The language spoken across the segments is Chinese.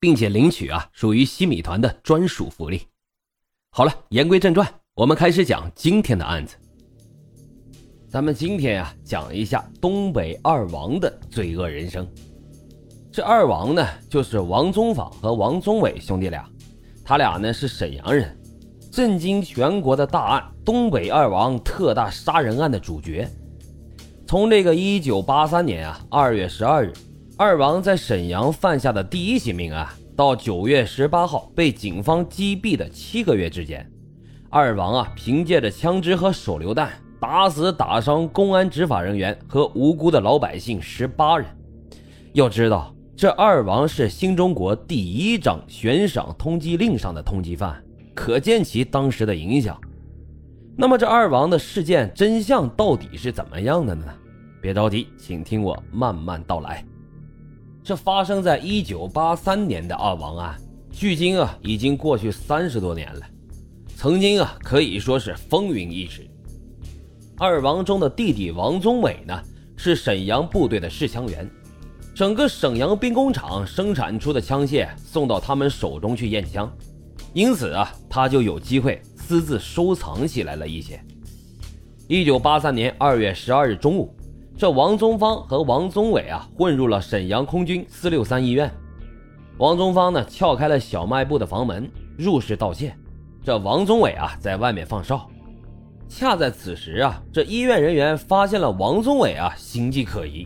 并且领取啊，属于西米团的专属福利。好了，言归正传，我们开始讲今天的案子。咱们今天呀，讲一下东北二王的罪恶人生。这二王呢，就是王宗坊和王宗伟兄弟俩，他俩呢是沈阳人，震惊全国的大案——东北二王特大杀人案的主角。从这个一九八三年啊二月十二日。二王在沈阳犯下的第一起命案，到九月十八号被警方击毙的七个月之间，二王啊凭借着枪支和手榴弹打死打伤公安执法人员和无辜的老百姓十八人。要知道，这二王是新中国第一张悬赏通缉令上的通缉犯，可见其当时的影响。那么，这二王的事件真相到底是怎么样的呢？别着急，请听我慢慢道来。这发生在一九八三年的二王案，距今啊已经过去三十多年了。曾经啊可以说是风云一时。二王中的弟弟王宗伟呢，是沈阳部队的试枪员，整个沈阳兵工厂生产出的枪械送到他们手中去验枪，因此啊他就有机会私自收藏起来了一些。一九八三年二月十二日中午。这王宗芳和王宗伟啊，混入了沈阳空军四六三医院。王宗芳呢，撬开了小卖部的房门，入室盗窃。这王宗伟啊，在外面放哨。恰在此时啊，这医院人员发现了王宗伟啊，形迹可疑，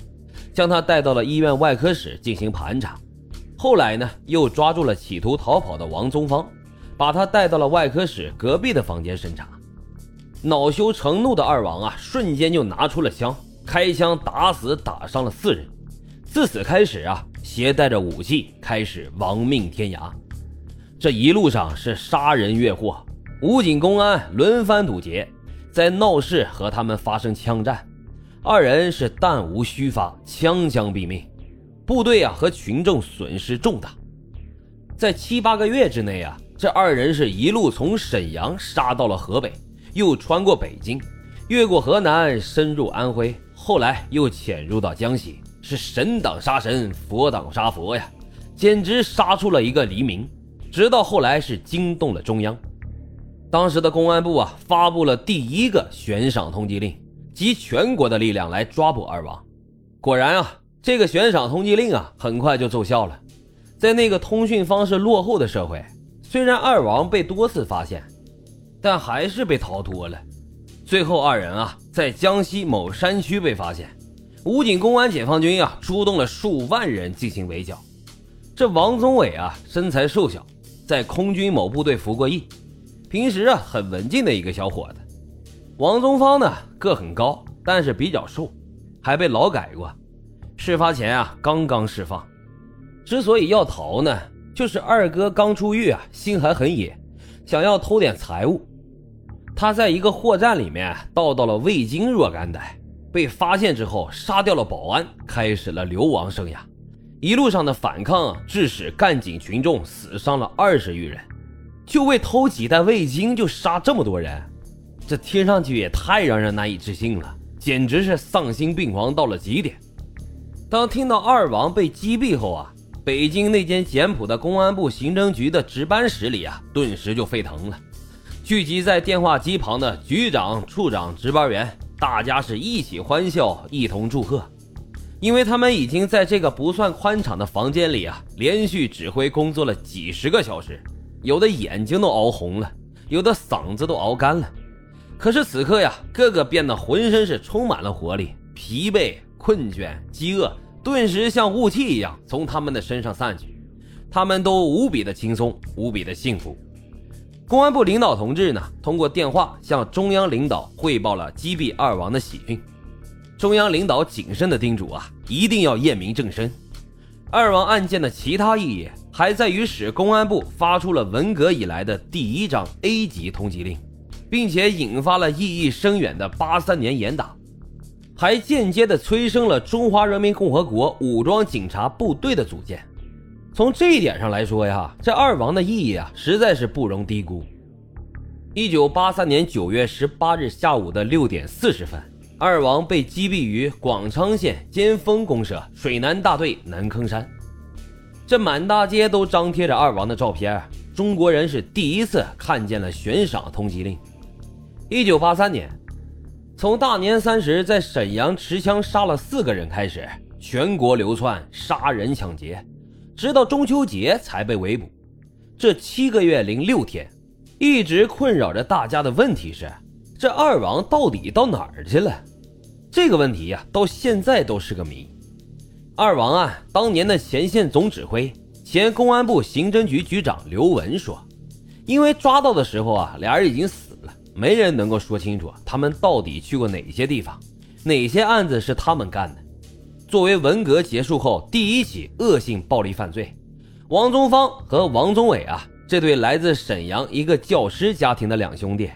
将他带到了医院外科室进行盘查。后来呢，又抓住了企图逃跑的王宗芳，把他带到了外科室隔壁的房间审查。恼羞成怒的二王啊，瞬间就拿出了枪。开枪打死打伤了四人，自此开始啊，携带着武器开始亡命天涯。这一路上是杀人越货，武警公安轮番堵截，在闹市和他们发生枪战，二人是弹无虚发，枪枪毙命，部队啊和群众损失重大。在七八个月之内啊，这二人是一路从沈阳杀到了河北，又穿过北京，越过河南，深入安徽。后来又潜入到江西，是神挡杀神，佛挡杀佛呀，简直杀出了一个黎明。直到后来是惊动了中央，当时的公安部啊发布了第一个悬赏通缉令，集全国的力量来抓捕二王。果然啊，这个悬赏通缉令啊很快就奏效了。在那个通讯方式落后的社会，虽然二王被多次发现，但还是被逃脱了。最后，二人啊，在江西某山区被发现，武警、公安、解放军啊，出动了数万人进行围剿。这王宗伟啊，身材瘦小，在空军某部队服过役，平时啊很文静的一个小伙子。王宗芳呢，个很高，但是比较瘦，还被劳改过。事发前啊，刚刚释放。之所以要逃呢，就是二哥刚出狱啊，心还很野，想要偷点财物。他在一个货站里面盗到了味精若干袋，被发现之后杀掉了保安，开始了流亡生涯。一路上的反抗致使干警群众死伤了二十余人，就为偷几袋味精就杀这么多人，这听上去也太让人难以置信了，简直是丧心病狂到了极点。当听到二王被击毙后啊，北京那间简朴的公安部刑侦局的值班室里啊，顿时就沸腾了。聚集在电话机旁的局长、处长、值班员，大家是一起欢笑，一同祝贺，因为他们已经在这个不算宽敞的房间里啊，连续指挥工作了几十个小时，有的眼睛都熬红了，有的嗓子都熬干了。可是此刻呀，个个变得浑身是充满了活力，疲惫、困倦、饥饿，顿时像雾气一样从他们的身上散去，他们都无比的轻松，无比的幸福。公安部领导同志呢，通过电话向中央领导汇报了击毙二王的喜讯。中央领导谨慎的叮嘱啊，一定要验明正身。二王案件的其他意义还在于使公安部发出了文革以来的第一张 A 级通缉令，并且引发了意义深远的八三年严打，还间接的催生了中华人民共和国武装警察部队的组建。从这一点上来说呀，这二王的意义啊，实在是不容低估。一九八三年九月十八日下午的六点四十分，二王被击毙于广昌县尖峰公社水南大队南坑山。这满大街都张贴着二王的照片，中国人是第一次看见了悬赏通缉令。一九八三年，从大年三十在沈阳持枪杀了四个人开始，全国流窜杀人抢劫，直到中秋节才被围捕。这七个月零六天。一直困扰着大家的问题是，这二王到底到哪儿去了？这个问题呀，到现在都是个谜。二王案当年的前线总指挥、前公安部刑侦局局长刘文说，因为抓到的时候啊，俩人已经死了，没人能够说清楚他们到底去过哪些地方，哪些案子是他们干的。作为文革结束后第一起恶性暴力犯罪，王宗芳和王宗伟啊。这对来自沈阳一个教师家庭的两兄弟，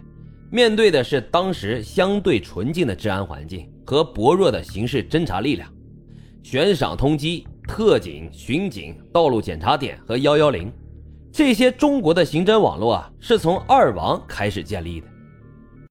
面对的是当时相对纯净的治安环境和薄弱的刑事侦查力量。悬赏通缉、特警、巡警、道路检查点和幺幺零，这些中国的刑侦网络啊，是从二王开始建立的。